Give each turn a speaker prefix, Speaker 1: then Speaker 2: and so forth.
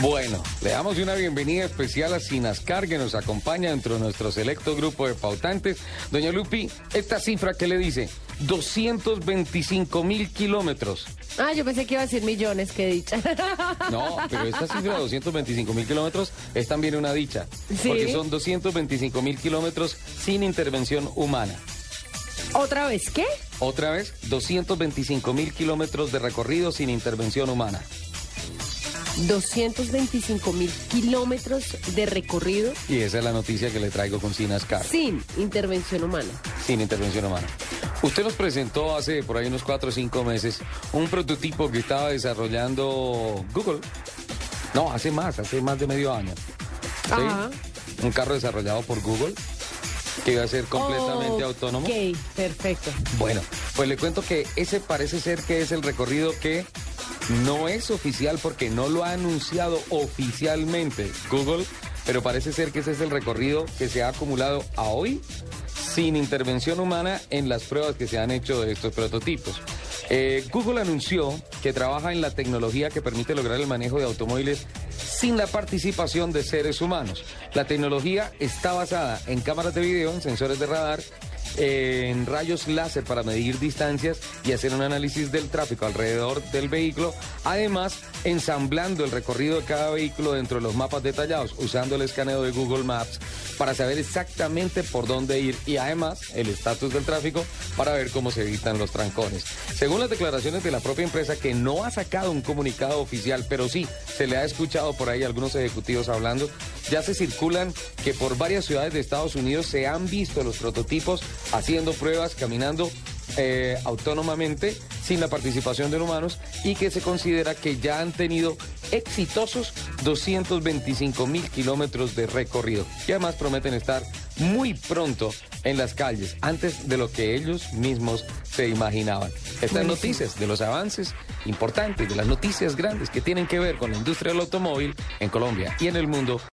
Speaker 1: Bueno, le damos una bienvenida especial a Sinascar que nos acompaña dentro de nuestro selecto grupo de pautantes. Doña Lupi, esta cifra que le dice, 225 mil kilómetros.
Speaker 2: Ah, yo pensé que iba a decir millones, qué dicha.
Speaker 1: No, pero esta cifra de 225 mil kilómetros es también una dicha.
Speaker 2: ¿Sí?
Speaker 1: Porque son 225 mil kilómetros sin intervención humana.
Speaker 2: ¿Otra vez qué?
Speaker 1: Otra vez, 225 mil kilómetros de recorrido sin intervención humana.
Speaker 2: 225 mil kilómetros de recorrido
Speaker 1: Y esa es la noticia que le traigo con Sinascar.
Speaker 2: sin intervención humana.
Speaker 1: sin intervención humana. Usted nos presentó hace por ahí unos cuatro o cinco meses un prototipo que estaba desarrollando Google. No, hace más, hace más de medio año. ¿Sí?
Speaker 2: Ajá.
Speaker 1: Un carro desarrollado por Google que iba a ser completamente autónomo.
Speaker 2: Ok, perfecto.
Speaker 1: Bueno, pues le cuento que ese parece ser que es el recorrido que no es oficial porque no lo ha anunciado oficialmente Google, pero parece ser que ese es el recorrido que se ha acumulado a hoy sin intervención humana en las pruebas que se han hecho de estos prototipos. Eh, Google anunció que trabaja en la tecnología que permite lograr el manejo de automóviles sin la participación de seres humanos. La tecnología está basada en cámaras de video, en sensores de radar, en rayos láser para medir distancias y hacer un análisis del tráfico alrededor del vehículo, además ensamblando el recorrido de cada vehículo dentro de los mapas detallados, usando el escaneo de Google Maps para saber exactamente por dónde ir y además el estatus del tráfico para ver cómo se evitan los trancones. Según las declaraciones de la propia empresa que no ha sacado un comunicado oficial, pero sí se le ha escuchado por ahí algunos ejecutivos hablando, ya se circulan que por varias ciudades de Estados Unidos se han visto los prototipos haciendo pruebas, caminando eh, autónomamente sin la participación de humanos y que se considera que ya han tenido exitosos 225 mil kilómetros de recorrido y además prometen estar muy pronto en las calles antes de lo que ellos mismos se imaginaban. Estas
Speaker 2: Buenísimo.
Speaker 1: noticias de los avances importantes, de las noticias grandes que tienen que ver con la industria del automóvil en Colombia y en el mundo